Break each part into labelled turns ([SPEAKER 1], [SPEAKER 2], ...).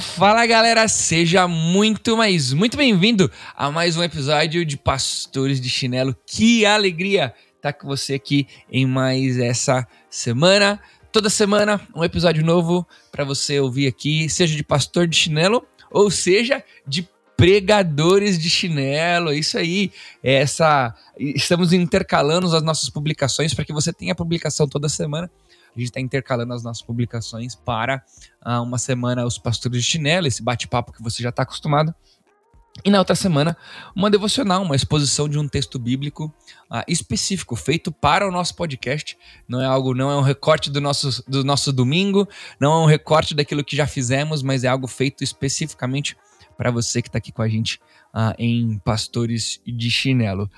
[SPEAKER 1] Fala, galera, seja muito, mais muito bem-vindo a mais um episódio de Pastores de Chinelo. Que alegria estar com você aqui em mais essa semana. Toda semana um episódio novo para você ouvir aqui, seja de Pastor de Chinelo ou seja de pregadores de chinelo, é isso aí. É essa estamos intercalando as nossas publicações para que você tenha publicação toda semana a gente está intercalando as nossas publicações para uh, uma semana os pastores de chinelo, esse bate-papo que você já está acostumado. E na outra semana, uma devocional, uma exposição de um texto bíblico uh, específico, feito para o nosso podcast. Não é algo, não é um recorte do nosso, do nosso domingo, não é um recorte daquilo que já fizemos, mas é algo feito especificamente para você que está aqui com a gente uh, em Pastores de Chinelo.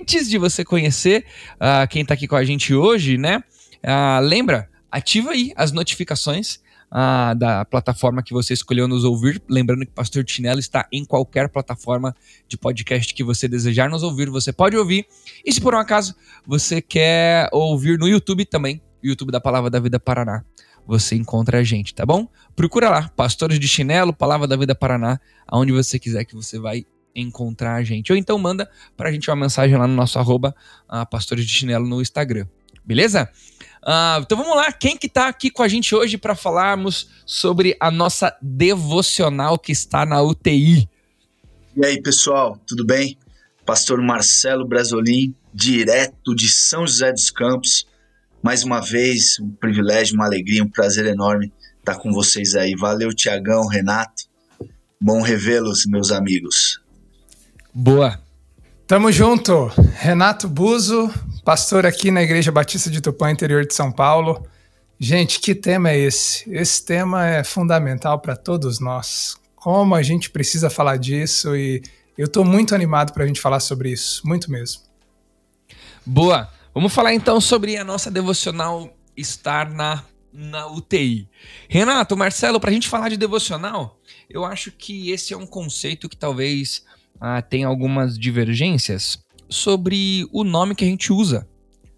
[SPEAKER 1] Antes de você conhecer uh, quem está aqui com a gente hoje, né? Ah, lembra, ativa aí as notificações ah, da plataforma que você escolheu nos ouvir. Lembrando que Pastor Tinelo está em qualquer plataforma de podcast que você desejar nos ouvir, você pode ouvir. E se por um acaso você quer ouvir no YouTube também, YouTube da Palavra da Vida Paraná, você encontra a gente, tá bom? Procura lá, Pastores de Chinelo, Palavra da Vida Paraná, aonde você quiser que você vai encontrar a gente. Ou então manda pra gente uma mensagem lá no nosso arroba, uh, Pastores de Chinelo no Instagram. Beleza? Uh, então vamos lá, quem que tá aqui com a gente hoje para falarmos sobre a nossa devocional que está na UTI?
[SPEAKER 2] E aí, pessoal, tudo bem? Pastor Marcelo Brasolim, direto de São José dos Campos. Mais uma vez, um privilégio, uma alegria, um prazer enorme estar com vocês aí. Valeu, Tiagão, Renato. Bom revê-los, meus amigos.
[SPEAKER 1] Boa.
[SPEAKER 3] Tamo junto. Renato Buzo, pastor aqui na Igreja Batista de Tupã, interior de São Paulo. Gente, que tema é esse? Esse tema é fundamental para todos nós. Como a gente precisa falar disso e eu estou muito animado para a gente falar sobre isso, muito mesmo.
[SPEAKER 1] Boa. Vamos falar então sobre a nossa devocional estar na, na UTI. Renato, Marcelo, para a gente falar de devocional, eu acho que esse é um conceito que talvez ah, tenha algumas divergências, sobre o nome que a gente usa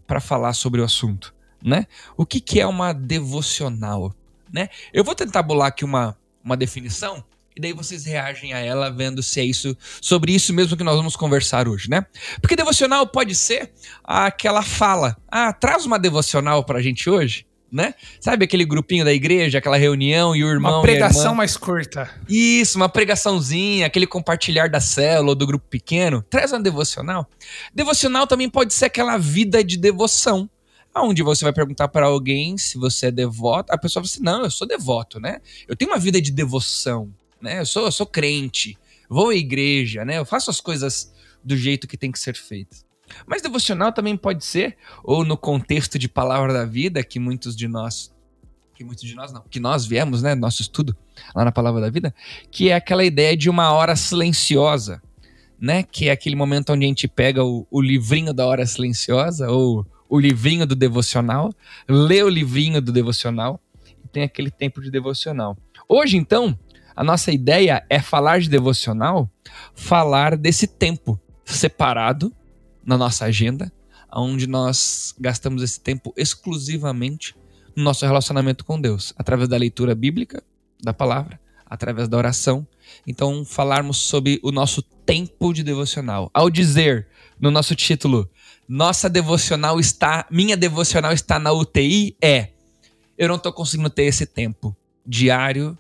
[SPEAKER 1] para falar sobre o assunto, né? O que, que é uma devocional, né? Eu vou tentar bolar aqui uma, uma definição e daí vocês reagem a ela vendo se é isso sobre isso mesmo que nós vamos conversar hoje, né? Porque devocional pode ser aquela fala, ah, traz uma devocional para a gente hoje, né? Sabe aquele grupinho da igreja, aquela reunião e o irmão.
[SPEAKER 3] Uma pregação mais curta.
[SPEAKER 1] Isso, uma pregaçãozinha, aquele compartilhar da célula ou do grupo pequeno. Traz uma devocional. Devocional também pode ser aquela vida de devoção. Onde você vai perguntar para alguém se você é devoto. A pessoa vai dizer: Não, eu sou devoto, né? Eu tenho uma vida de devoção, né? Eu sou, eu sou crente, vou à igreja, né? Eu faço as coisas do jeito que tem que ser feitas. Mas devocional também pode ser, ou no contexto de palavra da vida, que muitos de nós, que muitos de nós não, que nós viemos, né, nosso estudo lá na palavra da vida, que é aquela ideia de uma hora silenciosa, né, que é aquele momento onde a gente pega o, o livrinho da hora silenciosa, ou o livrinho do devocional, lê o livrinho do devocional, e tem aquele tempo de devocional. Hoje, então, a nossa ideia é falar de devocional, falar desse tempo separado na nossa agenda, onde nós gastamos esse tempo exclusivamente no nosso relacionamento com Deus, através da leitura bíblica, da palavra, através da oração. Então, falarmos sobre o nosso tempo de devocional. Ao dizer no nosso título, nossa devocional está, minha devocional está na UTI, é eu não estou conseguindo ter esse tempo diário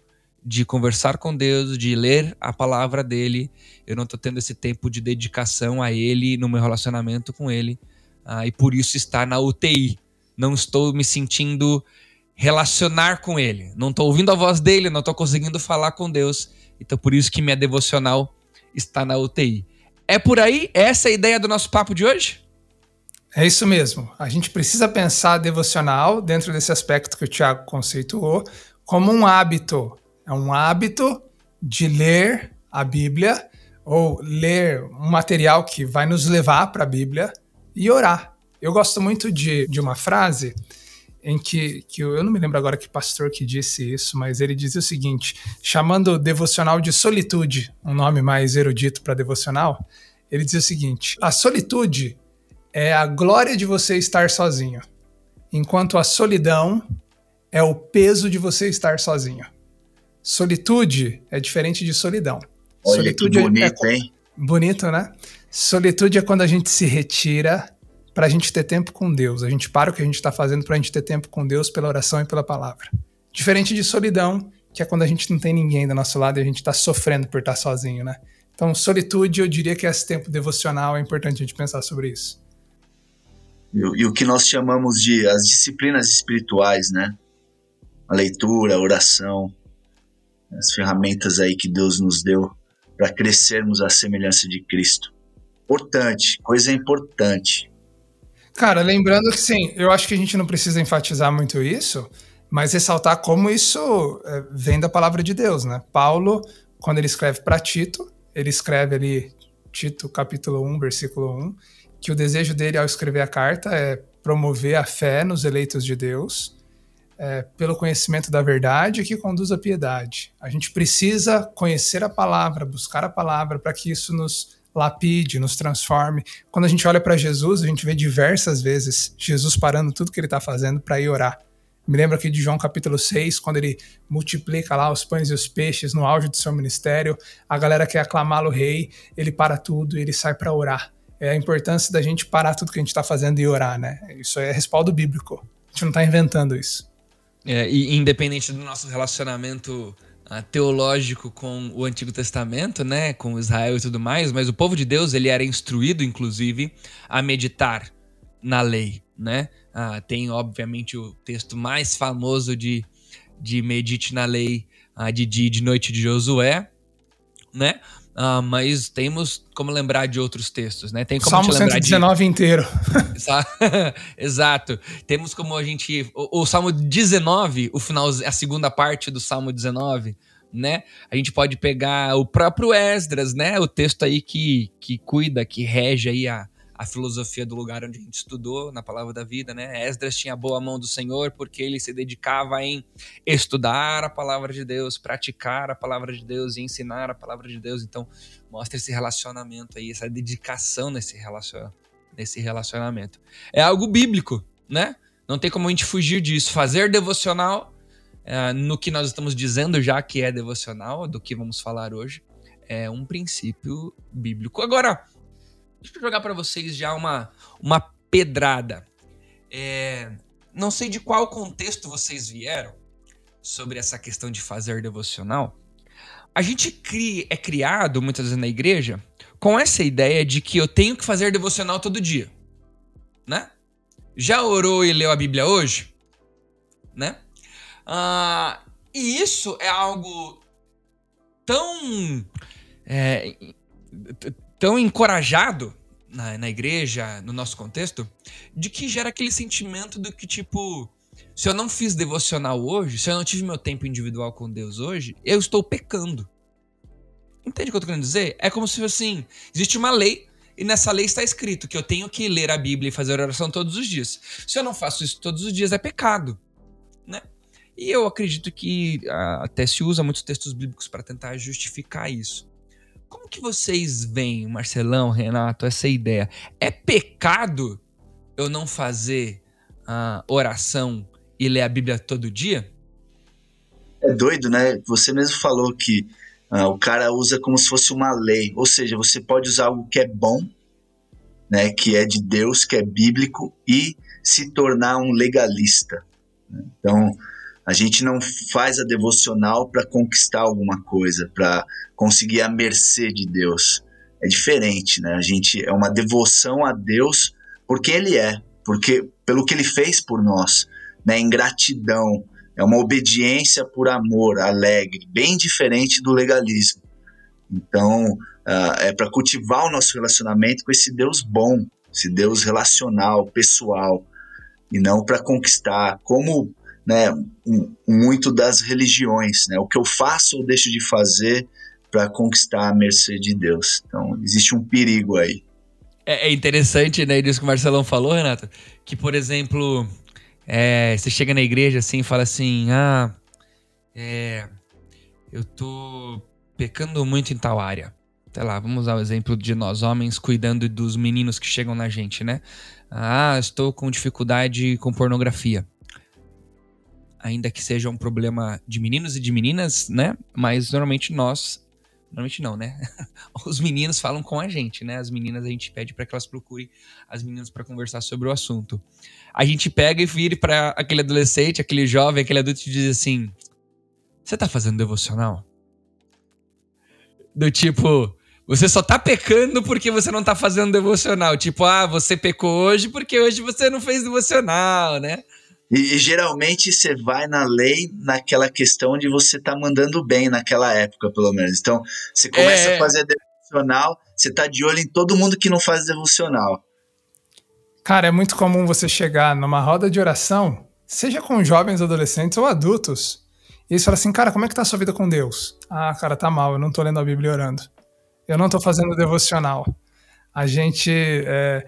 [SPEAKER 1] de conversar com Deus, de ler a palavra dele. Eu não estou tendo esse tempo de dedicação a ele, no meu relacionamento com ele. Ah, e por isso está na UTI. Não estou me sentindo relacionar com ele. Não estou ouvindo a voz dele, não estou conseguindo falar com Deus. Então por isso que minha devocional está na UTI. É por aí? Essa é a ideia do nosso papo de hoje?
[SPEAKER 3] É isso mesmo. A gente precisa pensar devocional dentro desse aspecto que o Tiago conceituou como um hábito. É um hábito de ler a Bíblia ou ler um material que vai nos levar para a Bíblia e orar. Eu gosto muito de, de uma frase em que, que eu não me lembro agora que pastor que disse isso, mas ele dizia o seguinte, chamando devocional de solitude, um nome mais erudito para devocional, ele dizia o seguinte: a solitude é a glória de você estar sozinho, enquanto a solidão é o peso de você estar sozinho. Solitude é diferente de solidão.
[SPEAKER 2] Olha
[SPEAKER 3] Solitude
[SPEAKER 2] que bonito,
[SPEAKER 3] é,
[SPEAKER 2] hein?
[SPEAKER 3] Bonito, né? Solitude é quando a gente se retira para a gente ter tempo com Deus. A gente para o que a gente está fazendo para a gente ter tempo com Deus pela oração e pela palavra. Diferente de solidão, que é quando a gente não tem ninguém do nosso lado e a gente está sofrendo por estar sozinho, né? Então, solitude, eu diria que esse tempo devocional é importante a gente pensar sobre isso.
[SPEAKER 2] E, e o que nós chamamos de as disciplinas espirituais, né? A leitura, a oração, as ferramentas aí que Deus nos deu para crescermos à semelhança de Cristo. Importante, coisa importante.
[SPEAKER 3] Cara, lembrando que sim, eu acho que a gente não precisa enfatizar muito isso, mas ressaltar como isso é, vem da palavra de Deus, né? Paulo, quando ele escreve para Tito, ele escreve ali, Tito capítulo 1, versículo 1, que o desejo dele ao escrever a carta é promover a fé nos eleitos de Deus, é, pelo conhecimento da verdade que conduz à piedade. A gente precisa conhecer a palavra, buscar a palavra, para que isso nos lapide, nos transforme. Quando a gente olha para Jesus, a gente vê diversas vezes Jesus parando tudo que ele está fazendo para ir orar. Me lembro aqui de João capítulo 6, quando ele multiplica lá os pães e os peixes no auge do seu ministério, a galera quer aclamá-lo rei, ele para tudo e ele sai para orar. É a importância da gente parar tudo que a gente está fazendo e orar, né? Isso é respaldo bíblico. A gente não está inventando isso.
[SPEAKER 1] É, e independente do nosso relacionamento uh, teológico com o Antigo Testamento, né, com Israel e tudo mais, mas o povo de Deus ele era instruído, inclusive, a meditar na lei, né? Uh, tem obviamente o texto mais famoso de, de medite na lei uh, de dia e de noite de Josué, né? Uh, mas temos como lembrar de outros textos, né? Tem como
[SPEAKER 3] Salmo
[SPEAKER 1] te lembrar
[SPEAKER 3] 119
[SPEAKER 1] de...
[SPEAKER 3] inteiro.
[SPEAKER 1] Exato. Temos como a gente. O, o, Salmo 19, o final, a segunda parte do Salmo 19, né? A gente pode pegar o próprio Esdras, né? O texto aí que, que cuida, que rege aí a, a filosofia do lugar onde a gente estudou, na Palavra da Vida, né? Esdras tinha a boa mão do Senhor porque ele se dedicava em estudar a Palavra de Deus, praticar a Palavra de Deus e ensinar a Palavra de Deus. Então, mostra esse relacionamento aí, essa dedicação nesse, relacion... nesse relacionamento. É algo bíblico, né? Não tem como a gente fugir disso. Fazer devocional, é, no que nós estamos dizendo já que é devocional, do que vamos falar hoje, é um princípio bíblico. Agora, Deixa eu jogar para vocês já uma, uma pedrada. É, não sei de qual contexto vocês vieram sobre essa questão de fazer devocional. A gente é criado muitas vezes na igreja com essa ideia de que eu tenho que fazer devocional todo dia, né? Já orou e leu a Bíblia hoje, né? Ah, e isso é algo tão é, tão encorajado na, na igreja, no nosso contexto, de que gera aquele sentimento do que, tipo, se eu não fiz devocional hoje, se eu não tive meu tempo individual com Deus hoje, eu estou pecando. Entende o que eu tô querendo dizer? É como se, assim, existe uma lei e nessa lei está escrito que eu tenho que ler a Bíblia e fazer oração todos os dias. Se eu não faço isso todos os dias, é pecado, né? E eu acredito que ah, até se usa muitos textos bíblicos para tentar justificar isso. Como que vocês veem, Marcelão, Renato, essa ideia? É pecado eu não fazer a oração e ler a Bíblia todo dia?
[SPEAKER 2] É doido, né? Você mesmo falou que uh, o cara usa como se fosse uma lei. Ou seja, você pode usar algo que é bom, né? Que é de Deus, que é bíblico, e se tornar um legalista. Né? Então, a gente não faz a devocional para conquistar alguma coisa, para conseguir a mercê de Deus. É diferente, né? A gente é uma devoção a Deus porque Ele é, porque pelo que Ele fez por nós, né? Em gratidão, é uma obediência por amor, alegre, bem diferente do legalismo. Então, uh, é para cultivar o nosso relacionamento com esse Deus bom, esse Deus relacional, pessoal, e não para conquistar, como né, muito das religiões, né? O que eu faço ou deixo de fazer para conquistar a mercê de Deus. Então, existe um perigo aí.
[SPEAKER 1] É, é interessante, né, isso que o Marcelão falou, Renato, que, por exemplo, é, você chega na igreja assim e fala assim, ah, é, eu tô pecando muito em tal área. Sei lá, vamos usar o exemplo de nós homens cuidando dos meninos que chegam na gente, né? Ah, estou com dificuldade com pornografia. Ainda que seja um problema de meninos e de meninas, né? Mas normalmente nós Normalmente não, né? Os meninos falam com a gente, né? As meninas a gente pede para que elas procurem as meninas para conversar sobre o assunto. A gente pega e vira para aquele adolescente, aquele jovem, aquele adulto e diz assim: Você tá fazendo devocional? Do tipo, você só tá pecando porque você não tá fazendo devocional. Tipo, ah, você pecou hoje porque hoje você não fez devocional, né?
[SPEAKER 2] E, e, geralmente você vai na lei naquela questão de você tá mandando bem naquela época, pelo menos. Então, você começa é. a fazer devocional, você tá de olho em todo mundo que não faz devocional.
[SPEAKER 3] Cara, é muito comum você chegar numa roda de oração, seja com jovens, adolescentes ou adultos, e eles falam assim, cara, como é que tá a sua vida com Deus? Ah, cara, tá mal, eu não tô lendo a Bíblia orando. Eu não tô fazendo devocional. A gente... É,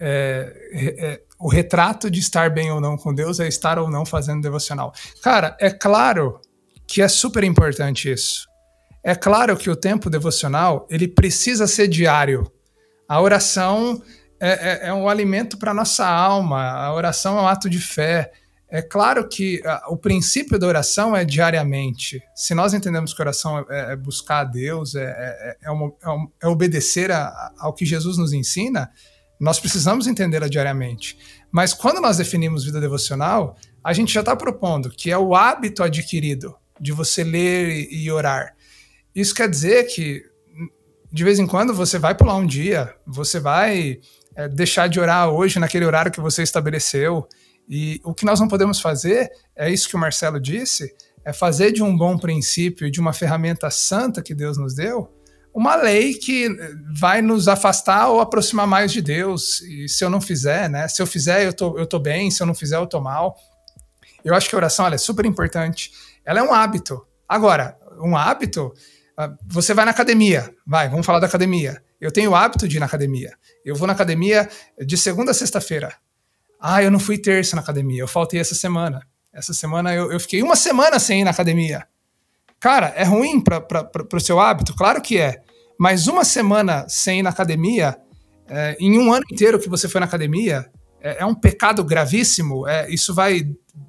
[SPEAKER 3] é, é, o retrato de estar bem ou não com Deus é estar ou não fazendo devocional. Cara, é claro que é super importante isso. É claro que o tempo devocional ele precisa ser diário. A oração é, é, é um alimento para nossa alma. A oração é um ato de fé. É claro que o princípio da oração é diariamente. Se nós entendemos que oração é, é buscar a Deus, é, é, é uma, é, obedecer a, ao que Jesus nos ensina, nós precisamos entendê-la diariamente. Mas quando nós definimos vida devocional, a gente já está propondo que é o hábito adquirido de você ler e orar. Isso quer dizer que de vez em quando você vai pular um dia, você vai é, deixar de orar hoje naquele horário que você estabeleceu. E o que nós não podemos fazer, é isso que o Marcelo disse, é fazer de um bom princípio, de uma ferramenta santa que Deus nos deu, uma lei que vai nos afastar ou aproximar mais de Deus. E se eu não fizer, né? Se eu fizer, eu tô, eu tô bem, se eu não fizer, eu tô mal. Eu acho que a oração é super importante. Ela é um hábito. Agora, um hábito, ah, você vai na academia. Vai, vamos falar da academia. Eu tenho o hábito de ir na academia. Eu vou na academia de segunda a sexta-feira. Ah, eu não fui terça na academia, eu faltei essa semana. Essa semana eu, eu fiquei uma semana sem ir na academia. Cara, é ruim para o seu hábito? Claro que é. Mas uma semana sem ir na academia, é, em um ano inteiro que você foi na academia, é, é um pecado gravíssimo? É, isso vai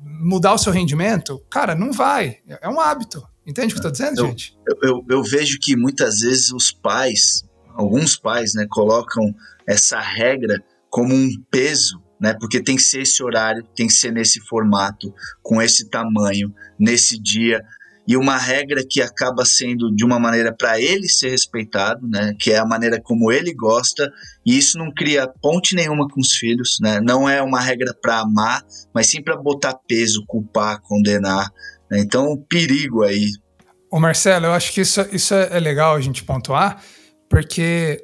[SPEAKER 3] mudar o seu rendimento? Cara, não vai. É um hábito. Entende o que eu estou dizendo,
[SPEAKER 2] eu,
[SPEAKER 3] gente?
[SPEAKER 2] Eu, eu, eu, vejo que muitas vezes os pais, alguns pais, né, colocam essa regra como um peso, né? Porque tem que ser esse horário, tem que ser nesse formato, com esse tamanho, nesse dia e uma regra que acaba sendo de uma maneira para ele ser respeitado, né, que é a maneira como ele gosta, e isso não cria ponte nenhuma com os filhos, né, não é uma regra para amar, mas sim para botar peso, culpar, condenar, né, então perigo aí.
[SPEAKER 3] Ô Marcelo, eu acho que isso, isso é legal a gente pontuar, porque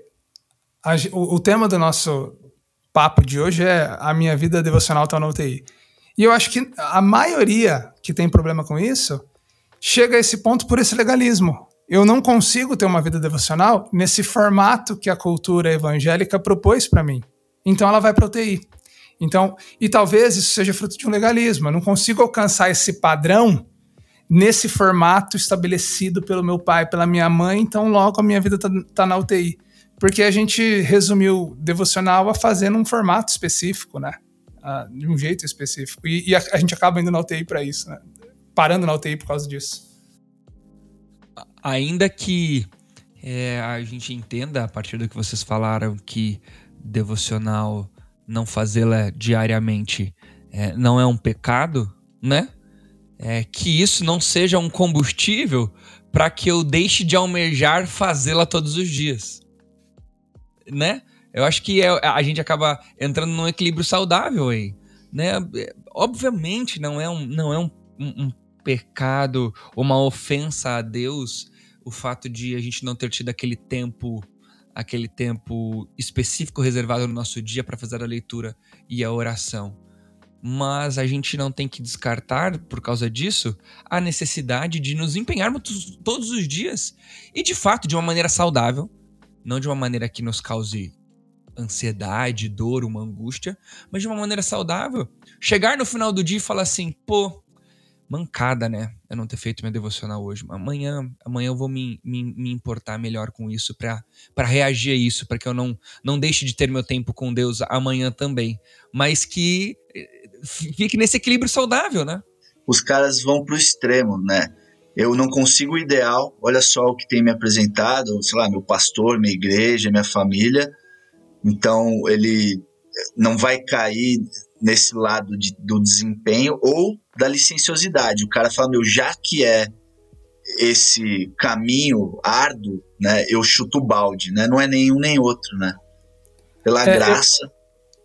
[SPEAKER 3] a, o, o tema do nosso papo de hoje é a minha vida devocional está no UTI. E eu acho que a maioria que tem problema com isso chega a esse ponto por esse legalismo. Eu não consigo ter uma vida devocional nesse formato que a cultura evangélica propôs para mim. Então ela vai para UTI. Então, e talvez isso seja fruto de um legalismo. Eu não consigo alcançar esse padrão nesse formato estabelecido pelo meu pai, pela minha mãe, então logo a minha vida está tá na UTI. Porque a gente resumiu devocional a fazer num formato específico, né? Ah, de um jeito específico. E, e a, a, gente acaba indo na UTI para isso, né? Parando na UTI por causa disso.
[SPEAKER 1] Ainda que é, a gente entenda, a partir do que vocês falaram, que devocional não fazê-la diariamente é, não é um pecado, né? É, que isso não seja um combustível para que eu deixe de almejar fazê-la todos os dias, né? Eu acho que é, a gente acaba entrando num equilíbrio saudável aí, né? Obviamente não é um, não é um, um pecado, uma ofensa a Deus, o fato de a gente não ter tido aquele tempo aquele tempo específico reservado no nosso dia para fazer a leitura e a oração. Mas a gente não tem que descartar, por causa disso, a necessidade de nos empenharmos todos os dias e, de fato, de uma maneira saudável, não de uma maneira que nos cause ansiedade, dor, uma angústia, mas de uma maneira saudável. Chegar no final do dia e falar assim, pô, mancada, né? Eu não ter feito minha devocional hoje. Amanhã, amanhã eu vou me, me, me importar melhor com isso para reagir a isso, para que eu não, não deixe de ter meu tempo com Deus amanhã também. Mas que eh, fique nesse equilíbrio saudável, né?
[SPEAKER 2] Os caras vão pro extremo, né? Eu não consigo o ideal, olha só o que tem me apresentado, sei lá, meu pastor, minha igreja, minha família. Então ele não vai cair nesse lado de, do desempenho ou da licenciosidade. O cara fala, meu, já que é esse caminho árduo, né, eu chuto o balde, né? Não é nenhum nem outro, né? Pela é, graça.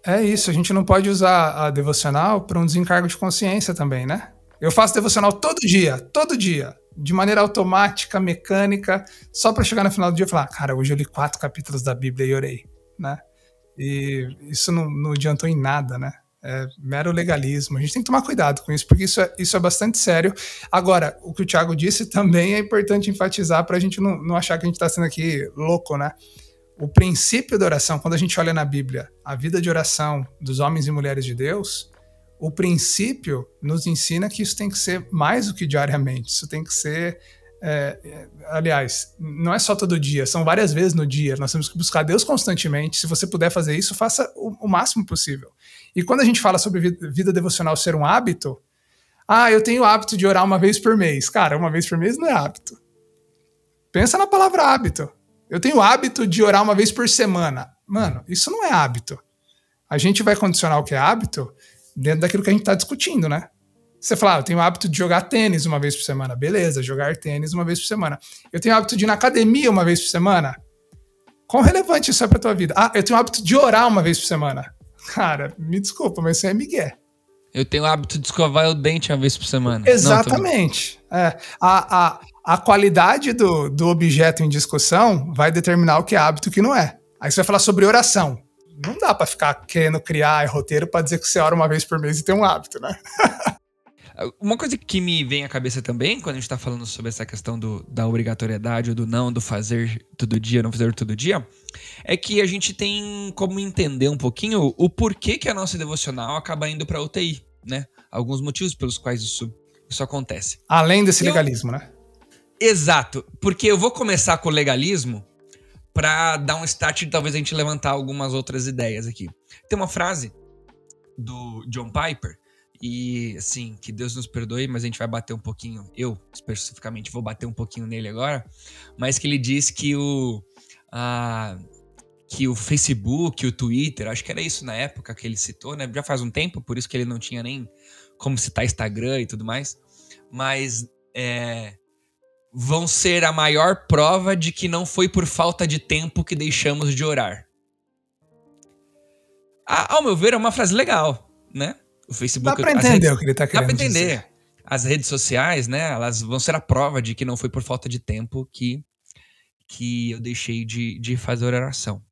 [SPEAKER 3] É isso, a gente não pode usar a devocional para um desencargo de consciência também, né? Eu faço devocional todo dia, todo dia, de maneira automática, mecânica, só para chegar no final do dia e falar, cara, hoje eu li quatro capítulos da Bíblia e orei, né? E isso não, não adiantou em nada, né? É mero legalismo. A gente tem que tomar cuidado com isso, porque isso é, isso é bastante sério. Agora, o que o Thiago disse também é importante enfatizar para a gente não, não achar que a gente está sendo aqui louco, né? O princípio da oração, quando a gente olha na Bíblia, a vida de oração dos homens e mulheres de Deus, o princípio nos ensina que isso tem que ser mais do que diariamente, isso tem que ser é, é, aliás, não é só todo dia, são várias vezes no dia. Nós temos que buscar Deus constantemente. Se você puder fazer isso, faça o, o máximo possível. E quando a gente fala sobre vida, devocional ser um hábito, ah, eu tenho o hábito de orar uma vez por mês. Cara, uma vez por mês não é hábito. Pensa na palavra hábito. Eu tenho o hábito de orar uma vez por semana. Mano, isso não é hábito. A gente vai condicionar o que é hábito dentro daquilo que a gente está discutindo, né? Você fala, ah, eu tenho o hábito de jogar tênis uma vez por semana. Beleza, jogar tênis uma vez por semana. Eu tenho o hábito de ir na academia uma vez por semana. Quão relevante isso é pra tua vida? Ah, eu tenho o hábito de orar uma vez por semana. Cara, me desculpa, mas isso é migué.
[SPEAKER 1] Eu tenho o hábito de escovar o dente uma vez por semana.
[SPEAKER 3] Exatamente. Não, é, a, a, a qualidade do, do objeto em discussão vai determinar o que é hábito e o que não é. Aí você vai falar sobre oração. Não dá para ficar querendo criar roteiro para dizer que você ora uma vez por mês e tem um hábito, né?
[SPEAKER 1] Uma coisa que me vem à cabeça também, quando a gente tá falando sobre essa questão do, da obrigatoriedade ou do não, do fazer todo dia, não fazer todo dia, é que a gente tem como entender um pouquinho o porquê que a nossa devocional acaba indo pra UTI, né? Alguns motivos pelos quais isso, isso acontece.
[SPEAKER 3] Além desse eu, legalismo, né?
[SPEAKER 1] Exato. Porque eu vou começar com o legalismo para dar um start e talvez a gente levantar algumas outras ideias aqui. Tem uma frase do John Piper e, assim, que Deus nos perdoe, mas a gente vai bater um pouquinho. Eu, especificamente, vou bater um pouquinho nele agora. Mas que ele diz que o. A, que o Facebook, o Twitter, acho que era isso na época que ele citou, né? Já faz um tempo, por isso que ele não tinha nem como citar Instagram e tudo mais. Mas é, vão ser a maior prova de que não foi por falta de tempo que deixamos de orar. A, ao meu ver, é uma frase legal, né? O Facebook.
[SPEAKER 3] Dá pra entender redes, o que ele tá querendo
[SPEAKER 1] Dá pra entender. Dizer. As redes sociais, né? Elas vão ser a prova de que não foi por falta de tempo que, que eu deixei de, de fazer oração.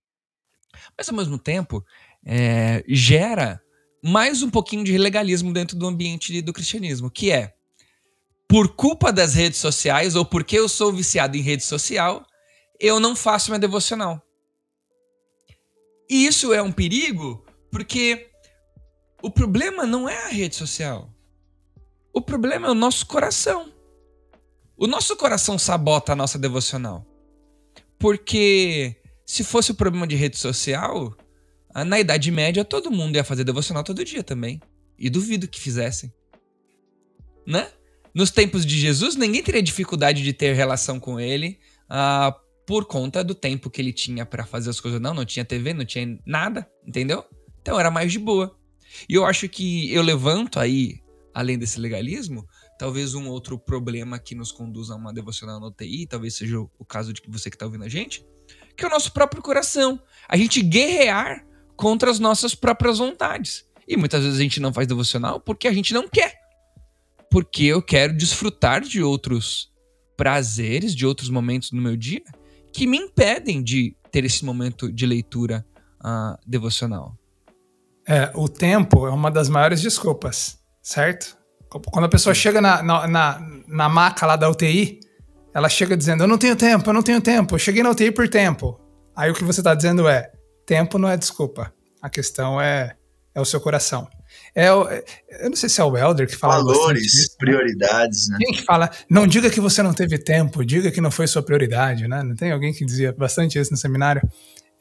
[SPEAKER 1] Mas ao mesmo tempo, é, gera mais um pouquinho de legalismo dentro do ambiente do cristianismo, que é por culpa das redes sociais ou porque eu sou viciado em rede social, eu não faço minha devocional. E isso é um perigo porque o problema não é a rede social. O problema é o nosso coração. O nosso coração sabota a nossa devocional. Porque se fosse o problema de rede social, na Idade Média todo mundo ia fazer devocional todo dia também. E duvido que fizessem. Né? Nos tempos de Jesus, ninguém teria dificuldade de ter relação com ele uh, por conta do tempo que ele tinha para fazer as coisas. Não, não tinha TV, não tinha nada, entendeu? Então era mais de boa. E eu acho que eu levanto aí, além desse legalismo, talvez um outro problema que nos conduz a uma devocional no TI, talvez seja o caso de você que está ouvindo a gente, que é o nosso próprio coração. A gente guerrear contra as nossas próprias vontades. E muitas vezes a gente não faz devocional porque a gente não quer. Porque eu quero desfrutar de outros prazeres, de outros momentos no meu dia que me impedem de ter esse momento de leitura uh, devocional.
[SPEAKER 3] É, o tempo é uma das maiores desculpas, certo? Quando a pessoa chega na, na, na, na maca lá da UTI, ela chega dizendo: Eu não tenho tempo, eu não tenho tempo, eu cheguei na UTI por tempo. Aí o que você está dizendo é: tempo não é desculpa. A questão é, é o seu coração. É, é, eu não sei se é o Elder que fala.
[SPEAKER 2] Valores, disso, né? prioridades, né?
[SPEAKER 3] Quem que fala, não diga que você não teve tempo, diga que não foi sua prioridade, né? Não tem alguém que dizia bastante isso no seminário?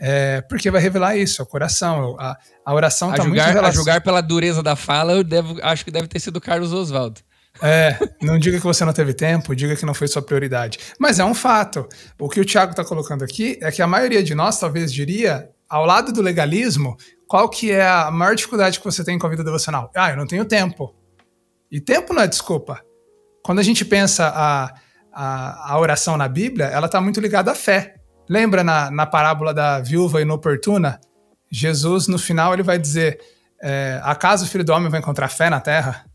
[SPEAKER 3] É, porque vai revelar isso, o coração. A, a oração está muito
[SPEAKER 1] relacionada. A julgar pela dureza da fala, eu devo, acho que deve ter sido Carlos Oswaldo.
[SPEAKER 3] É, não diga que você não teve tempo, diga que não foi sua prioridade. Mas é um fato. O que o Tiago está colocando aqui é que a maioria de nós talvez diria, ao lado do legalismo, qual que é a maior dificuldade que você tem com a vida devocional? Ah, eu não tenho tempo. E tempo não é desculpa. Quando a gente pensa a, a, a oração na Bíblia, ela está muito ligada à fé. Lembra na, na parábola da viúva inoportuna? Jesus, no final, ele vai dizer: é, Acaso o filho do homem vai encontrar fé na terra?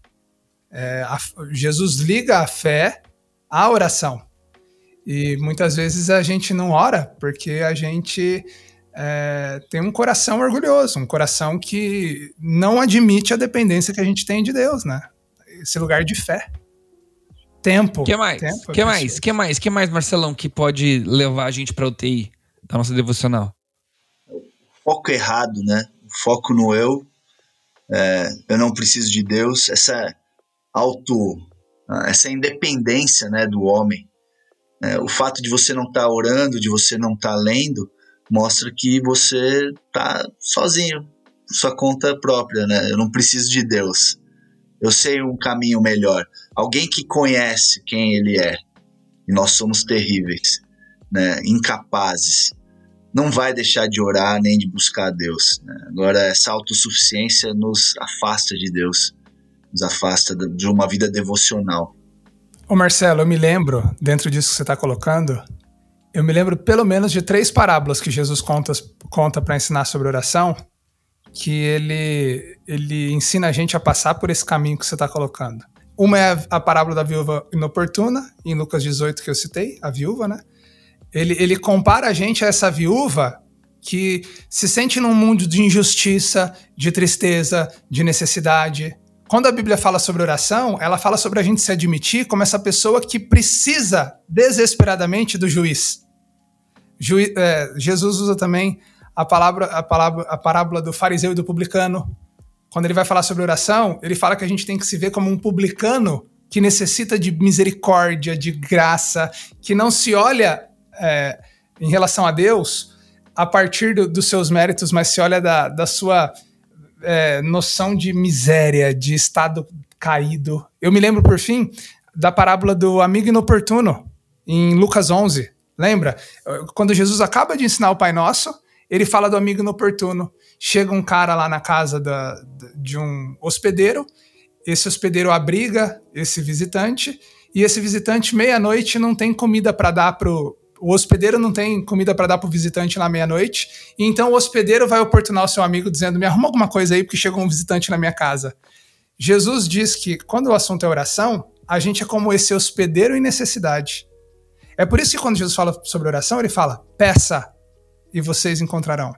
[SPEAKER 3] É, a, Jesus liga a fé à oração. E muitas vezes a gente não ora porque a gente é, tem um coração orgulhoso, um coração que não admite a dependência que a gente tem de Deus, né? Esse lugar de fé. Tempo.
[SPEAKER 1] que mais?
[SPEAKER 3] Tempo,
[SPEAKER 1] que mais? que mais? que mais, Marcelão, que pode levar a gente para UTI da nossa devocional?
[SPEAKER 2] Foco errado, né? Foco no eu. É, eu não preciso de Deus. Essa auto, essa independência, né, do homem. É, o fato de você não estar tá orando, de você não estar tá lendo, mostra que você está sozinho, sua conta própria, né? Eu não preciso de Deus eu sei um caminho melhor. Alguém que conhece quem ele é. E nós somos terríveis, né? incapazes. Não vai deixar de orar nem de buscar a Deus. Né? Agora, essa autossuficiência nos afasta de Deus, nos afasta de uma vida devocional.
[SPEAKER 3] Ô Marcelo, eu me lembro, dentro disso que você está colocando, eu me lembro pelo menos de três parábolas que Jesus conta, conta para ensinar sobre oração que ele, ele ensina a gente a passar por esse caminho que você está colocando. Uma é a parábola da viúva inoportuna, em Lucas 18 que eu citei, a viúva, né? Ele, ele compara a gente a essa viúva que se sente num mundo de injustiça, de tristeza, de necessidade. Quando a Bíblia fala sobre oração, ela fala sobre a gente se admitir como essa pessoa que precisa desesperadamente do juiz. Juiz é, Jesus usa também a palavra, a palavra, a parábola do fariseu e do publicano. Quando ele vai falar sobre oração, ele fala que a gente tem que se ver como um publicano que necessita de misericórdia, de graça, que não se olha é, em relação a Deus a partir do, dos seus méritos, mas se olha da, da sua é, noção de miséria, de estado caído. Eu me lembro, por fim, da parábola do amigo inoportuno, em Lucas 11. Lembra? Quando Jesus acaba de ensinar o Pai Nosso, ele fala do amigo inoportuno. Chega um cara lá na casa da, de um hospedeiro, esse hospedeiro abriga esse visitante, e esse visitante, meia-noite, não tem comida para dar pro. O hospedeiro não tem comida para dar pro visitante na meia-noite, e então o hospedeiro vai oportunar o seu amigo dizendo: Me arruma alguma coisa aí, porque chegou um visitante na minha casa. Jesus diz que quando o assunto é oração, a gente é como esse hospedeiro em necessidade. É por isso que quando Jesus fala sobre oração, ele fala: peça, e vocês encontrarão.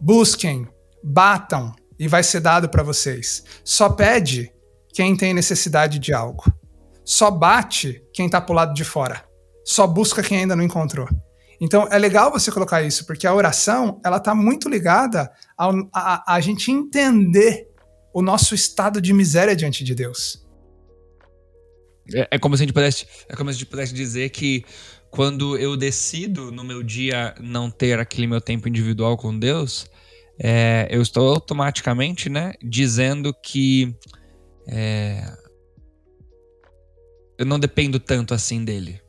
[SPEAKER 3] Busquem, batam e vai ser dado para vocês. Só pede quem tem necessidade de algo. Só bate quem está pro lado de fora. Só busca quem ainda não encontrou. Então é legal você colocar isso, porque a oração ela está muito ligada a, a, a gente entender o nosso estado de miséria diante de Deus.
[SPEAKER 1] É, é, como se a gente pudesse, é como se a gente pudesse dizer que quando eu decido no meu dia não ter aquele meu tempo individual com Deus, é, eu estou automaticamente, né, dizendo que é, eu não dependo tanto assim dele.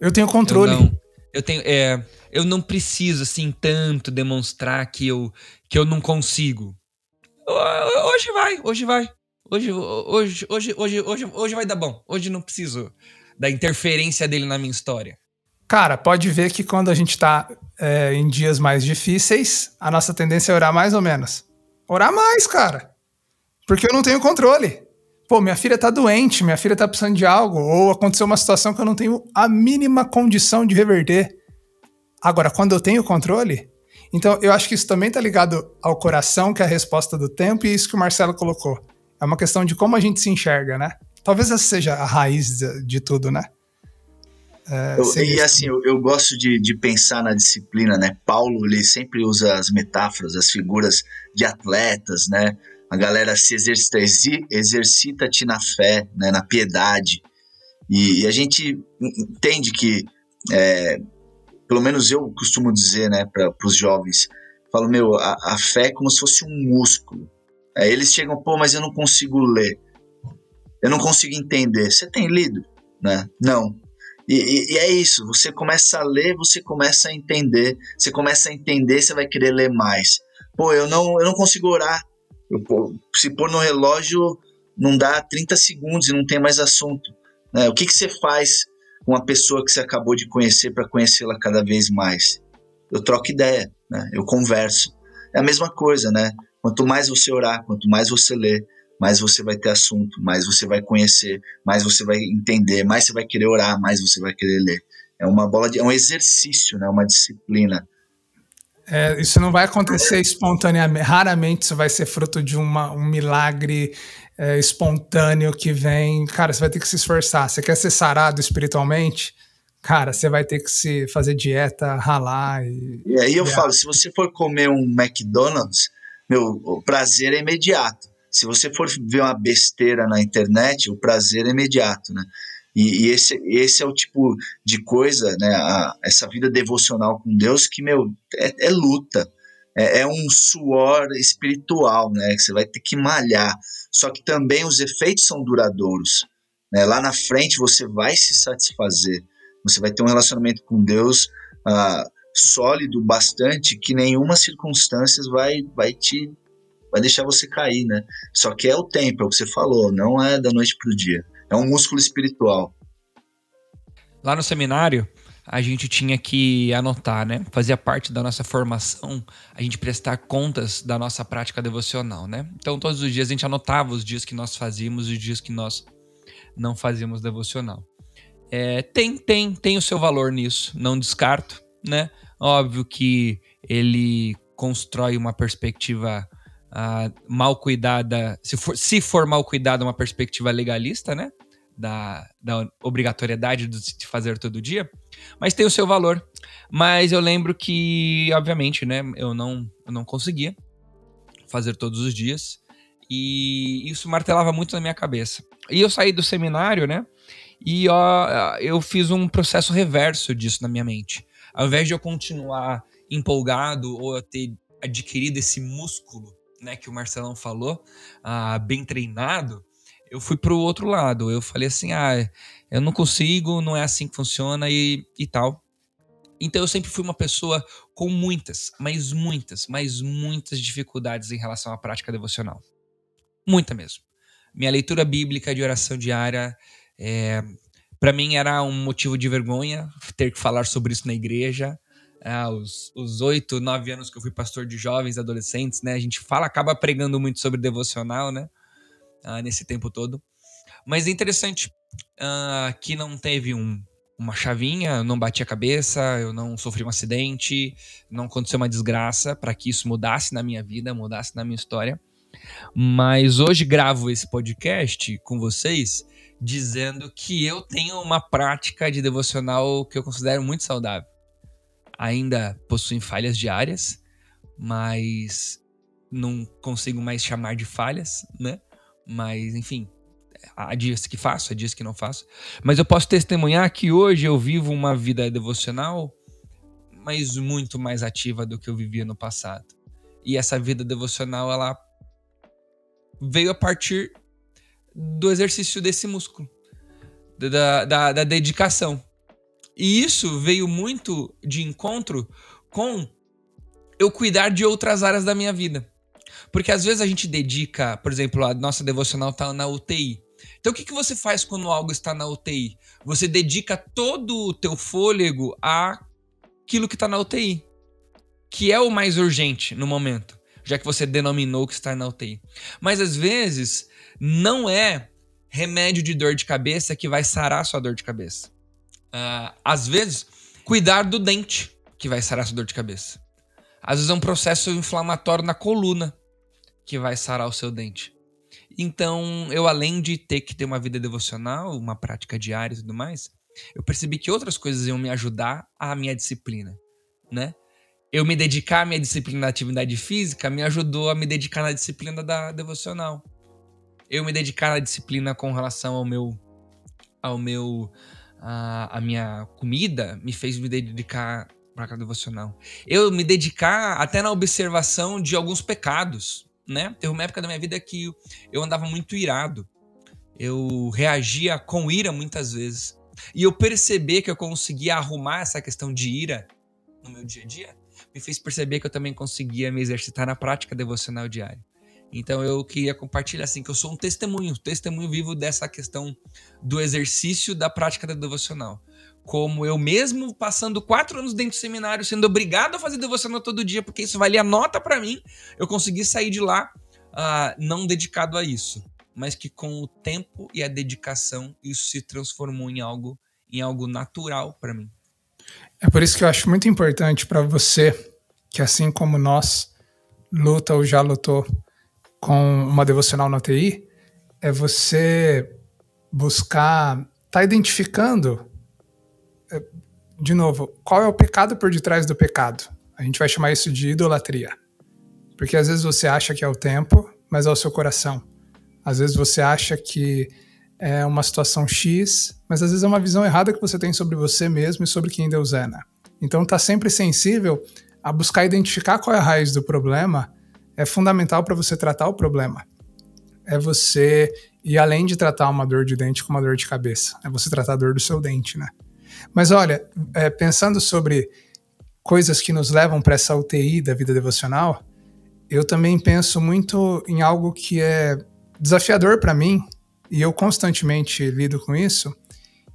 [SPEAKER 3] Eu tenho controle.
[SPEAKER 1] Eu não, eu tenho, é, eu não preciso assim tanto demonstrar que eu que eu não consigo. Hoje vai, hoje vai. Hoje, hoje, hoje, hoje, hoje, hoje vai dar bom. Hoje não preciso da interferência dele na minha história.
[SPEAKER 3] Cara, pode ver que quando a gente está é, em dias mais difíceis, a nossa tendência é orar mais ou menos. Orar mais, cara. Porque eu não tenho controle. Pô, minha filha tá doente, minha filha tá precisando de algo, ou aconteceu uma situação que eu não tenho a mínima condição de reverter. Agora, quando eu tenho controle, então eu acho que isso também está ligado ao coração, que é a resposta do tempo, e isso que o Marcelo colocou. É uma questão de como a gente se enxerga, né? Talvez essa seja a raiz de tudo, né?
[SPEAKER 2] Eu, e assim, eu, eu gosto de, de, pensar na disciplina, né? Paulo, ele sempre usa as metáforas, as figuras de atletas, né? A galera se exercita, exercita-te na fé, né? na piedade. E, e a gente entende que, é, pelo menos eu costumo dizer, né, para os jovens, falo, meu, a, a, fé é como se fosse um músculo. Aí eles chegam, pô, mas eu não consigo ler. Eu não consigo entender. Você tem lido? Né? Não. E, e, e, é isso, você começa a ler, você começa a entender, você começa a entender, você vai querer ler mais. Pô, eu não, eu não consigo orar. Eu, se pôr no relógio, não dá 30 segundos e não tem mais assunto. Né? O que, que você faz com uma pessoa que você acabou de conhecer para conhecê-la cada vez mais? Eu troco ideia, né? eu converso. É a mesma coisa, né? Quanto mais você orar, quanto mais você ler, mais você vai ter assunto, mais você vai conhecer, mais você vai entender, mais você vai querer orar, mais você vai querer ler. É uma bola de, é um exercício, né? Uma disciplina.
[SPEAKER 3] É, isso não vai acontecer espontaneamente. Raramente isso vai ser fruto de uma, um milagre é, espontâneo que vem. Cara, você vai ter que se esforçar. Você quer ser sarado espiritualmente? Cara, você vai ter que se fazer dieta, ralar. E,
[SPEAKER 2] e aí eu e falo: se você for comer um McDonald's, meu, o prazer é imediato se você for ver uma besteira na internet, o prazer é imediato, né? E, e esse, esse é o tipo de coisa, né? A, essa vida devocional com Deus que, meu, é, é luta. É, é, um suor espiritual, né? Que você vai ter que malhar. Só que também os efeitos são duradouros. Né? Lá na frente você vai se satisfazer. Você vai ter um relacionamento com Deus ah, sólido bastante que nenhuma circunstância vai, vai te vai deixar você cair, né? Só que é o tempo, é o que você falou, não é da noite pro dia. É um músculo espiritual.
[SPEAKER 1] Lá no seminário, a gente tinha que anotar, né? Fazia parte da nossa formação a gente prestar contas da nossa prática devocional, né? Então, todos os dias a gente anotava os dias que nós fazíamos e os dias que nós não fazíamos devocional. É, tem, tem, tem o seu valor nisso, não descarto, né? Óbvio que ele constrói uma perspectiva mal cuidada, se for, se for mal cuidada, uma perspectiva legalista, né? Da, da obrigatoriedade de fazer todo dia, mas tem o seu valor. Mas eu lembro que, obviamente, né, eu não, eu não conseguia fazer todos os dias e isso martelava muito na minha cabeça. E eu saí do seminário, né, e ó, eu fiz um processo reverso disso na minha mente. Ao invés de eu continuar empolgado ou eu ter adquirido esse músculo né, que o Marcelão falou, ah, bem treinado, eu fui pro outro lado. Eu falei assim: ah, eu não consigo, não é assim que funciona e, e tal. Então eu sempre fui uma pessoa com muitas, mas muitas, mas muitas dificuldades em relação à prática devocional. Muita mesmo. Minha leitura bíblica de oração diária, é, para mim era um motivo de vergonha ter que falar sobre isso na igreja ah, os oito, nove anos que eu fui pastor de jovens, adolescentes, né? A gente fala, acaba pregando muito sobre devocional, né? Ah, nesse tempo todo. Mas é interessante ah, que não teve um, uma chavinha, não bati a cabeça, eu não sofri um acidente, não aconteceu uma desgraça para que isso mudasse na minha vida, mudasse na minha história. Mas hoje gravo esse podcast com vocês dizendo que eu tenho uma prática de devocional que eu considero muito saudável ainda possuem falhas diárias, mas não consigo mais chamar de falhas, né? Mas, enfim, há dias que faço, há dias que não faço. Mas eu posso testemunhar que hoje eu vivo uma vida devocional, mas muito mais ativa do que eu vivia no passado. E essa vida devocional, ela veio a partir do exercício desse músculo, da, da, da dedicação. E isso veio muito de encontro com eu cuidar de outras áreas da minha vida. Porque às vezes a gente dedica, por exemplo, a nossa devocional está na UTI. Então o que, que você faz quando algo está na UTI? Você dedica todo o teu fôlego àquilo que está na UTI, que é o mais urgente no momento, já que você denominou que está na UTI. Mas às vezes não é remédio de dor de cabeça que vai sarar sua dor de cabeça uh, às vezes, cuidar do dente. que vai sarar sua dor de cabeça. Às vezes é um processo inflamatório na coluna que vai sarar o seu dente. Então, eu além de ter que ter uma vida devocional, uma prática diária e tudo mais, eu percebi que outras coisas iam me ajudar à minha disciplina, né? Eu me dedicar à minha disciplina da atividade física me ajudou a me dedicar na disciplina da devocional. Eu me dedicar na disciplina com relação ao meu ao meu a, a minha comida me fez me dedicar para a devocional. Eu me dedicar até na observação de alguns pecados, né? Teve uma época da minha vida que eu andava muito irado. Eu reagia com ira muitas vezes. E eu perceber que eu conseguia arrumar essa questão de ira no meu dia a dia, me fez perceber que eu também conseguia me exercitar na prática devocional diária. Então eu queria compartilhar assim que eu sou um testemunho, testemunho vivo dessa questão do exercício da prática da devocional. Como eu mesmo passando quatro anos dentro do seminário, sendo obrigado a fazer devocional todo dia, porque isso valia nota para mim, eu consegui sair de lá uh, não dedicado a isso, mas que com o tempo e a dedicação isso se transformou em algo, em algo natural para mim.
[SPEAKER 3] É por isso que eu acho muito importante para você que assim como nós luta ou já lutou com uma devocional na TI é você buscar, tá identificando, é, de novo, qual é o pecado por detrás do pecado. A gente vai chamar isso de idolatria. Porque às vezes você acha que é o tempo, mas é o seu coração. Às vezes você acha que é uma situação X, mas às vezes é uma visão errada que você tem sobre você mesmo e sobre quem Deus é, né? Então tá sempre sensível a buscar identificar qual é a raiz do problema é fundamental para você tratar o problema. É você ir além de tratar uma dor de dente com uma dor de cabeça. É você tratar a dor do seu dente, né? Mas olha, é, pensando sobre coisas que nos levam para essa UTI da vida devocional, eu também penso muito em algo que é desafiador para mim, e eu constantemente lido com isso,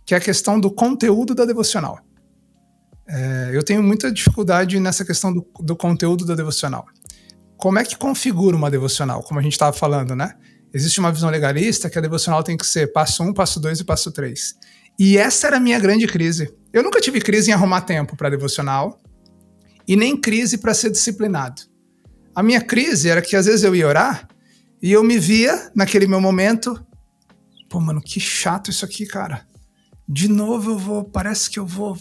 [SPEAKER 3] que é a questão do conteúdo da devocional. É, eu tenho muita dificuldade nessa questão do, do conteúdo da devocional como é que configura uma devocional, como a gente estava falando, né? Existe uma visão legalista que a devocional tem que ser passo 1, um, passo 2 e passo 3. E essa era a minha grande crise. Eu nunca tive crise em arrumar tempo para devocional e nem crise para ser disciplinado. A minha crise era que às vezes eu ia orar e eu me via naquele meu momento, pô, mano, que chato isso aqui, cara. De novo eu vou, parece que eu vou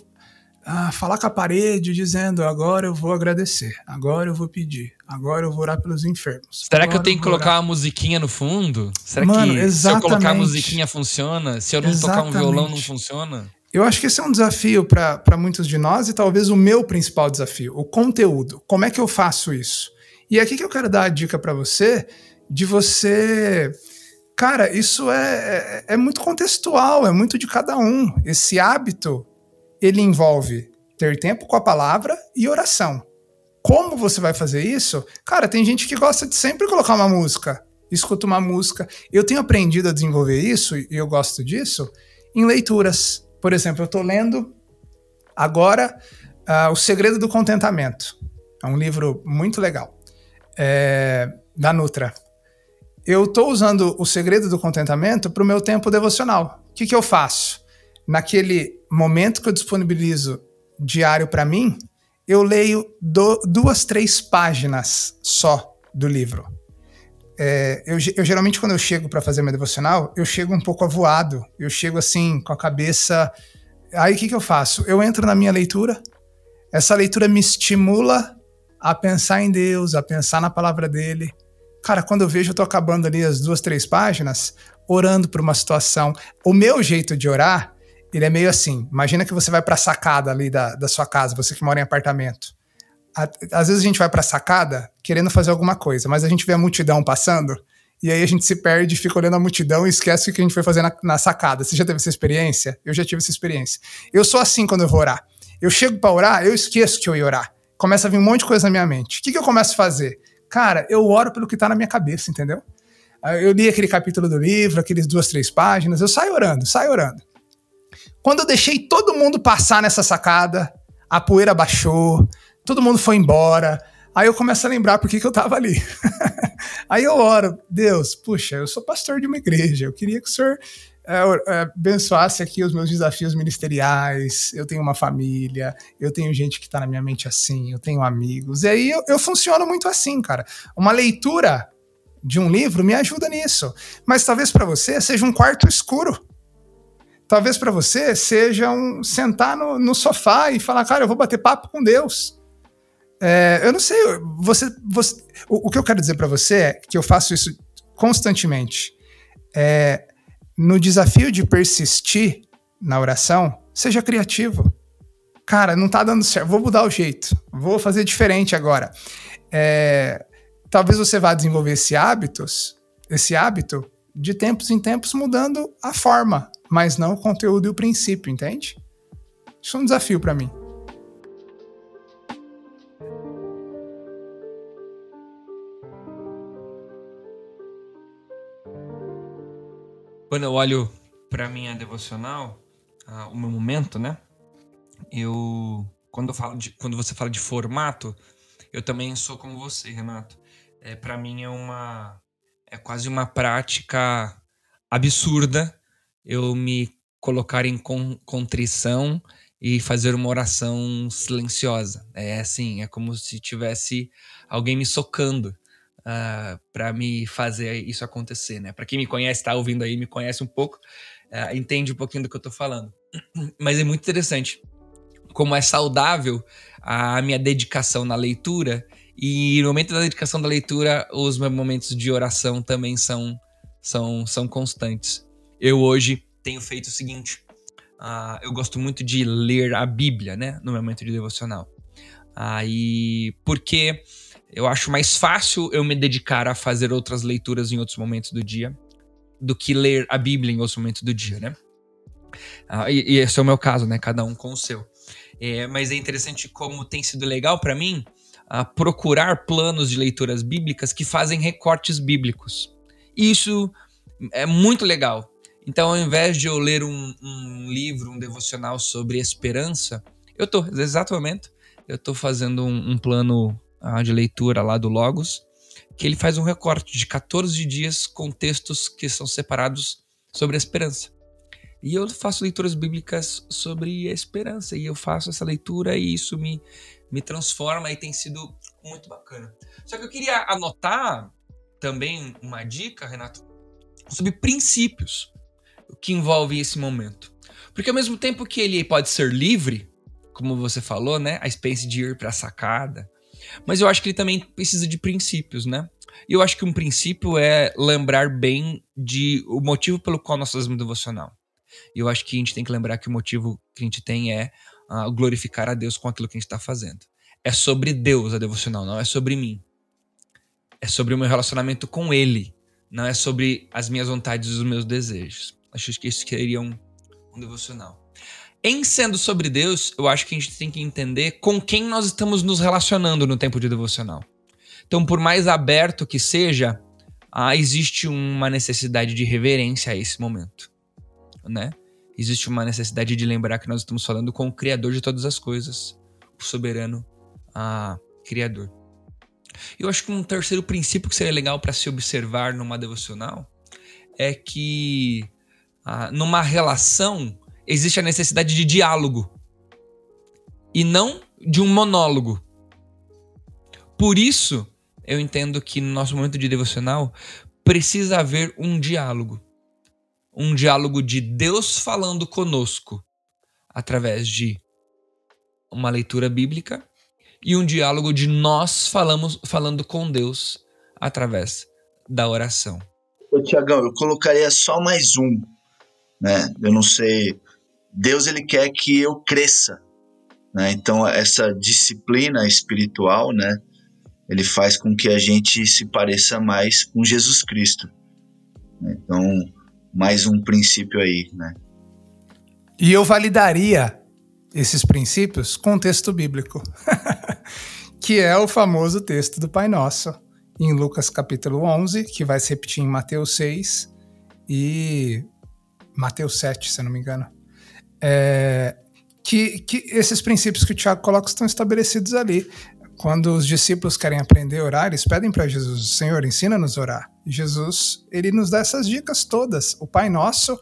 [SPEAKER 3] ah, falar com a parede dizendo agora eu vou agradecer, agora eu vou pedir, agora eu vou orar pelos enfermos.
[SPEAKER 1] Será que eu tenho que colocar orar... uma musiquinha no fundo? Será Mano, que exatamente. se eu colocar a musiquinha funciona? Se eu não exatamente. tocar um violão não funciona?
[SPEAKER 3] Eu acho que esse é um desafio para muitos de nós e talvez o meu principal desafio, o conteúdo. Como é que eu faço isso? E aqui que eu quero dar a dica para você de você Cara, isso é, é, é, muito contextual, é muito de cada um. Esse hábito ele envolve ter tempo com a palavra e oração. Como você vai fazer isso? Cara, tem gente que gosta de sempre colocar uma música, escuta uma música. Eu tenho aprendido a desenvolver isso, e eu gosto disso, em leituras. Por exemplo, eu estou lendo agora uh, O Segredo do Contentamento. É um livro muito legal, é, da Nutra. Eu estou usando O Segredo do Contentamento para o meu tempo devocional. O que, que eu faço? naquele momento que eu disponibilizo diário para mim, eu leio do, duas, três páginas só do livro. É, eu, eu, geralmente, quando eu chego para fazer meu devocional, eu chego um pouco avoado, eu chego assim, com a cabeça. Aí o que, que eu faço? Eu entro na minha leitura, essa leitura me estimula a pensar em Deus, a pensar na palavra dele. Cara, quando eu vejo, eu tô acabando ali as duas, três páginas, orando por uma situação. O meu jeito de orar ele é meio assim. Imagina que você vai para a sacada ali da, da sua casa, você que mora em apartamento. Às vezes a gente vai para a sacada querendo fazer alguma coisa, mas a gente vê a multidão passando e aí a gente se perde, fica olhando a multidão e esquece o que a gente foi fazer na, na sacada. Você já teve essa experiência? Eu já tive essa experiência. Eu sou assim quando eu vou orar. Eu chego para orar, eu esqueço que eu ia orar. Começa a vir um monte de coisa na minha mente. O que, que eu começo a fazer? Cara, eu oro pelo que está na minha cabeça, entendeu? Eu li aquele capítulo do livro, aqueles duas, três páginas, eu saio orando, saio orando. Quando eu deixei todo mundo passar nessa sacada, a poeira baixou, todo mundo foi embora. Aí eu começo a lembrar por que, que eu tava ali. aí eu oro, Deus, puxa, eu sou pastor de uma igreja, eu queria que o senhor é, abençoasse aqui os meus desafios ministeriais, eu tenho uma família, eu tenho gente que está na minha mente assim, eu tenho amigos. E aí eu, eu funciono muito assim, cara. Uma leitura de um livro me ajuda nisso. Mas talvez para você seja um quarto escuro. Talvez para você seja um sentar no, no, sofá e falar, cara, eu vou bater papo com Deus. É, eu não sei, você, você o, o, que eu quero dizer para você é que eu faço isso constantemente. É, no desafio de persistir na oração, seja criativo. Cara, não tá dando certo, vou mudar o jeito, vou fazer diferente agora. É, talvez você vá desenvolver esse hábitos, esse hábito de tempos em tempos mudando a forma, mas não o conteúdo e o princípio, entende? Isso é um desafio para mim.
[SPEAKER 1] Quando eu olho para minha devocional, o meu momento, né? Eu quando eu falo de, quando você fala de formato, eu também sou como você, Renato. É, para mim é uma é quase uma prática absurda eu me colocar em con contrição e fazer uma oração silenciosa. É assim, é como se tivesse alguém me socando uh, ah, para me fazer isso acontecer, né? Para quem me conhece, está ouvindo aí, me conhece um pouco, uh, entende um pouquinho do que eu estou falando. Mas é muito interessante como é saudável a minha dedicação na leitura e no momento da dedicação da leitura, os meus momentos de oração também são são são constantes. Eu hoje tenho feito o seguinte: uh, eu gosto muito de ler a Bíblia, né, no momento de devocional. Aí, porque eu acho mais fácil eu me dedicar a fazer outras leituras em outros momentos do dia do que ler a Bíblia em outros momentos do dia, né? Ah, e, e, esse é o meu caso, né? Cada um com o seu. É, mas é interessante como tem sido legal para mim ah, procurar planos de leituras bíblicas que fazem recortes bíblicos. Isso é muito legal. Então, ao invés de eu ler um, um livro, um devocional sobre esperança, eu tô, exato momento, eu tô fazendo um, um plano de leitura lá do Logos, que ele faz um recorte de 14 dias com textos que são separados sobre a esperança. E eu faço leituras bíblicas sobre a esperança, e eu faço essa leitura e isso me, me transforma e tem sido muito bacana. Só que eu queria anotar também uma dica, Renato, sobre princípios que envolvem esse momento. Porque ao mesmo tempo que ele pode ser livre, como você falou, né? A experiência de ir para a sacada, mas eu acho que ele também precisa de princípios, né? E eu acho que um princípio é lembrar bem de o motivo pelo qual nós fazemos devocional. E eu acho que a gente tem que lembrar que o motivo que a gente tem é uh, glorificar a Deus com aquilo que a gente está fazendo. É sobre Deus a devocional, não é sobre mim. É sobre o meu relacionamento com Ele, não é sobre as minhas vontades e os meus desejos. Acho que isso seria um, um devocional. Em sendo sobre Deus, eu acho que a gente tem que entender com quem nós estamos nos relacionando no tempo de devocional. Então, por mais aberto que seja, ah, existe uma necessidade de reverência a esse momento, né? Existe uma necessidade de lembrar que nós estamos falando com o Criador de todas as coisas, o soberano ah, Criador. Eu acho que um terceiro princípio que seria legal para se observar numa devocional é que ah, numa relação existe a necessidade de diálogo e não de um monólogo. Por isso, eu entendo que no nosso momento de devocional precisa haver um diálogo. Um diálogo de Deus falando conosco através de uma leitura bíblica e um diálogo de nós falamos, falando com Deus através da oração.
[SPEAKER 2] Tiagão, eu colocaria só mais um. Né? Eu não sei Deus ele quer que eu cresça, né? Então essa disciplina espiritual, né? Ele faz com que a gente se pareça mais com Jesus Cristo. Então mais um princípio aí, né?
[SPEAKER 3] E eu validaria esses princípios com o texto bíblico, que é o famoso texto do Pai Nosso, em Lucas capítulo 11, que vai se repetir em Mateus 6 e Mateus 7, se eu não me engano é, que, que esses princípios que o Tiago coloca estão estabelecidos ali. Quando os discípulos querem aprender a orar, eles pedem para Jesus, Senhor, ensina-nos a orar. Jesus, ele nos dá essas dicas todas. O Pai Nosso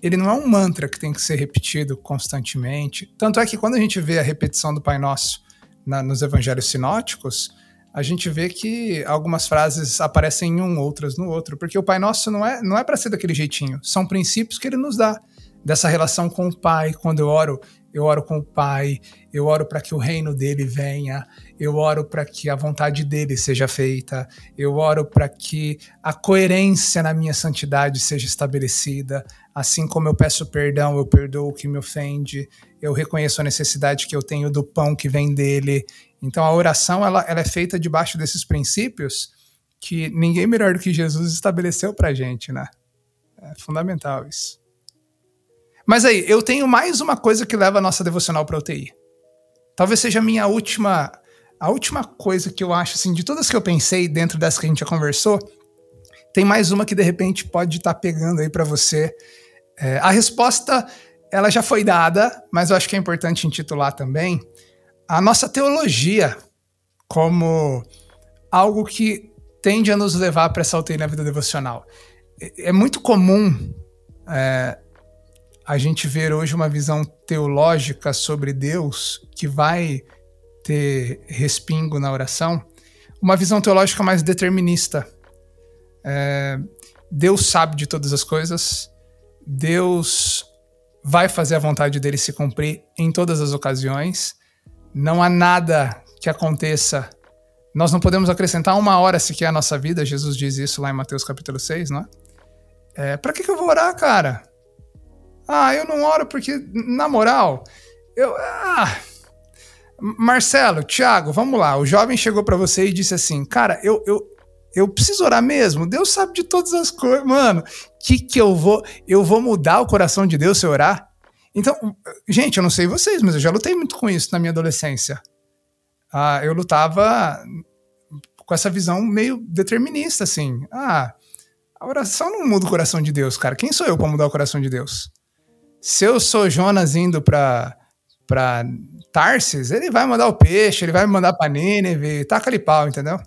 [SPEAKER 3] ele não é um mantra que tem que ser repetido constantemente. Tanto é que quando a gente vê a repetição do Pai Nosso na, nos evangelhos sinóticos, a gente vê que algumas frases aparecem em um, outras no outro, porque o Pai Nosso não é, não é para ser daquele jeitinho, são princípios que ele nos dá dessa relação com o Pai. Quando eu oro, eu oro com o Pai, eu oro para que o reino dele venha, eu oro para que a vontade dele seja feita, eu oro para que a coerência na minha santidade seja estabelecida. Assim como eu peço perdão, eu perdoo o que me ofende, eu reconheço a necessidade que eu tenho do pão que vem dele. Então a oração ela, ela é feita debaixo desses princípios que ninguém melhor do que Jesus estabeleceu para gente, né? É fundamental isso. Mas aí, eu tenho mais uma coisa que leva a nossa devocional para UTI. Talvez seja a minha última. A última coisa que eu acho, assim, de todas que eu pensei dentro dessa que a gente já conversou, tem mais uma que de repente pode estar tá pegando aí para você. É, a resposta, ela já foi dada, mas eu acho que é importante intitular também a nossa teologia como algo que tende a nos levar para essa UTI na vida devocional. É, é muito comum é, a gente ver hoje uma visão teológica sobre Deus que vai ter respingo na oração, uma visão teológica mais determinista. É, Deus sabe de todas as coisas, Deus vai fazer a vontade dele se cumprir em todas as ocasiões, não há nada que aconteça. Nós não podemos acrescentar uma hora sequer à nossa vida, Jesus diz isso lá em Mateus capítulo 6, não é? é Para que, que eu vou orar, cara? Ah, eu não oro porque, na moral, eu. Ah, Marcelo, Thiago, vamos lá. O jovem chegou para você e disse assim: Cara, eu, eu, eu preciso orar mesmo. Deus sabe de todas as coisas. Mano, que que eu vou. Eu vou mudar o coração de Deus se eu orar? Então, gente, eu não sei vocês, mas eu já lutei muito com isso na minha adolescência. Ah, eu lutava com essa visão meio determinista, assim. Ah, a oração não muda o coração de Deus, cara. Quem sou eu para mudar o coração de Deus? se eu sou Jonas indo para para Tarsis, ele vai mandar o peixe, ele vai mandar para Nínive, taca ali pau, entendeu?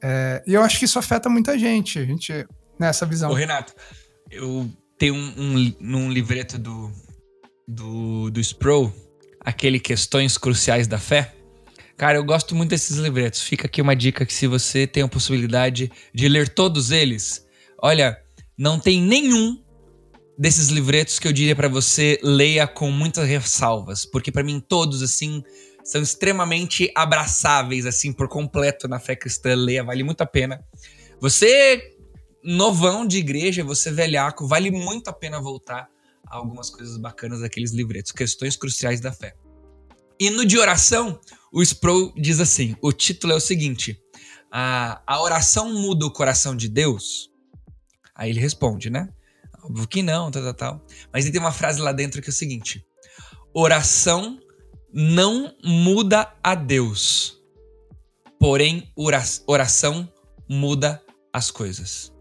[SPEAKER 3] É, e eu acho que isso afeta muita gente, a gente nessa visão.
[SPEAKER 1] Ô, Renato, eu tenho um, um, um livreto do, do, do Sproul, aquele Questões Cruciais da Fé. Cara, eu gosto muito desses livretos. Fica aqui uma dica que se você tem a possibilidade de ler todos eles, olha, não tem nenhum desses livretos que eu diria para você leia com muitas ressalvas, porque para mim todos assim são extremamente abraçáveis assim por completo na fé cristã. Leia, vale muito a pena. Você novão de igreja, você velhaco, vale muito a pena voltar algumas coisas bacanas daqueles livretos, questões cruciais da fé. E no de oração, o Sproul diz assim: o título é o seguinte: a, a oração muda o coração de Deus? Aí ele responde, né? Óbvio que não, tal, tal, tal. Mas ele tem uma frase lá dentro que é o seguinte: oração não muda a Deus, porém oração muda as coisas.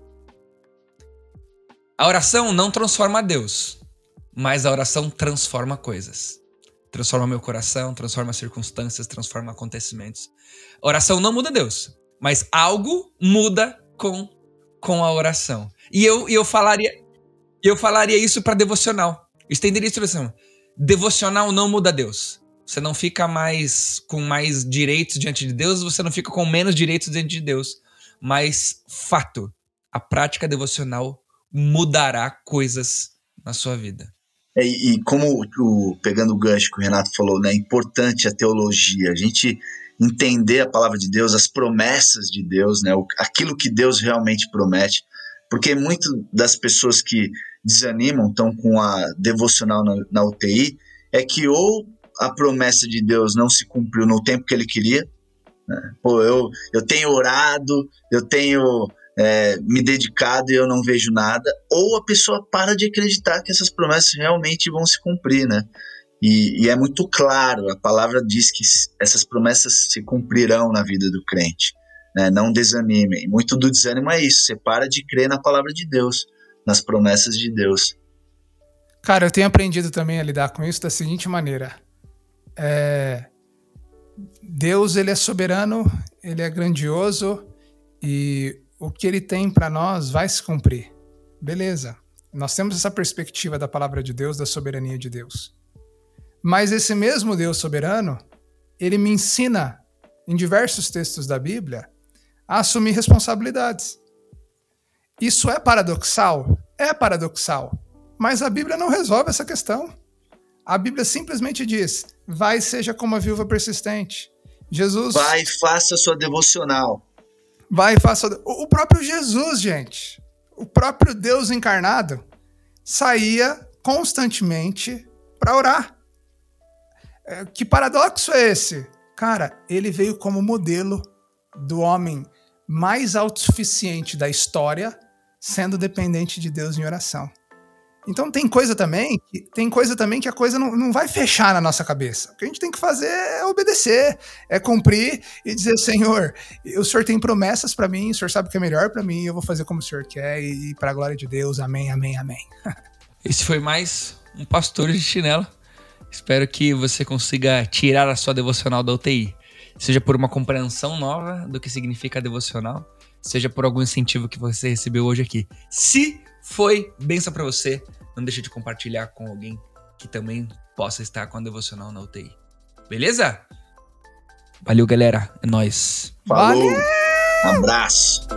[SPEAKER 1] A oração não transforma a Deus, mas a oração transforma coisas. Transforma meu coração, transforma circunstâncias, transforma acontecimentos. A oração não muda Deus, mas algo muda com, com a oração. E eu, eu falaria, eu falaria isso para devocional. Estenderia isso assim. Devocional não muda Deus. Você não fica mais com mais direitos diante de Deus, você não fica com menos direitos diante de Deus. Mas, fato, a prática devocional mudará coisas na sua vida.
[SPEAKER 2] É, e como o, pegando o gancho que o Renato falou, né, é importante a teologia, a gente entender a palavra de Deus, as promessas de Deus, né, aquilo que Deus realmente promete, porque muito das pessoas que desanimam, estão com a devocional na, na UTI, é que ou a promessa de Deus não se cumpriu no tempo que ele queria, né? Pô, eu, eu tenho orado, eu tenho é, me dedicado e eu não vejo nada, ou a pessoa para de acreditar que essas promessas realmente vão se cumprir, né? E, e, é muito claro, a palavra diz que essas promessas se cumprirão na vida do crente. Né? Não desanimem. Muito do desânimo é isso, você para de crer na palavra de Deus nas promessas de Deus.
[SPEAKER 3] Cara, eu tenho aprendido também a lidar com isso da seguinte maneira. É... Deus, ele é soberano, ele é grandioso e o que ele tem para nós vai se cumprir. Beleza. Nós temos essa perspectiva da palavra de Deus, da soberania de Deus. Mas esse mesmo Deus soberano, ele me ensina em diversos textos da Bíblia a assumir responsabilidades. Isso é paradoxal? É paradoxal. Mas a Bíblia não resolve essa questão. A Bíblia simplesmente diz: vai seja como a viúva persistente. Jesus.
[SPEAKER 2] Vai faça sua devocional.
[SPEAKER 3] Vai e faça. O próprio Jesus, gente. O próprio Deus encarnado saía constantemente para orar. É, que paradoxo é esse? Cara, ele veio como modelo do homem mais autossuficiente da história, sendo dependente de Deus em oração. Então tem coisa também, tem coisa também que a coisa não, não vai fechar na nossa cabeça. O que a gente tem que fazer é obedecer, é cumprir e dizer, Senhor, o Senhor tem promessas para mim, o Senhor sabe o que é melhor para mim, eu vou fazer como o Senhor quer e, e para a glória de Deus. Amém, amém, amém.
[SPEAKER 1] Esse foi mais um pastor de chinelo. Espero que você consiga tirar a sua devocional da UTI, seja por uma compreensão nova do que significa devocional, seja por algum incentivo que você recebeu hoje aqui. Se foi benção para você, não deixe de compartilhar com alguém que também possa estar com a devocional na UTI. Beleza? Valeu, galera. É nóis.
[SPEAKER 2] Falou. Valeu. Abraço.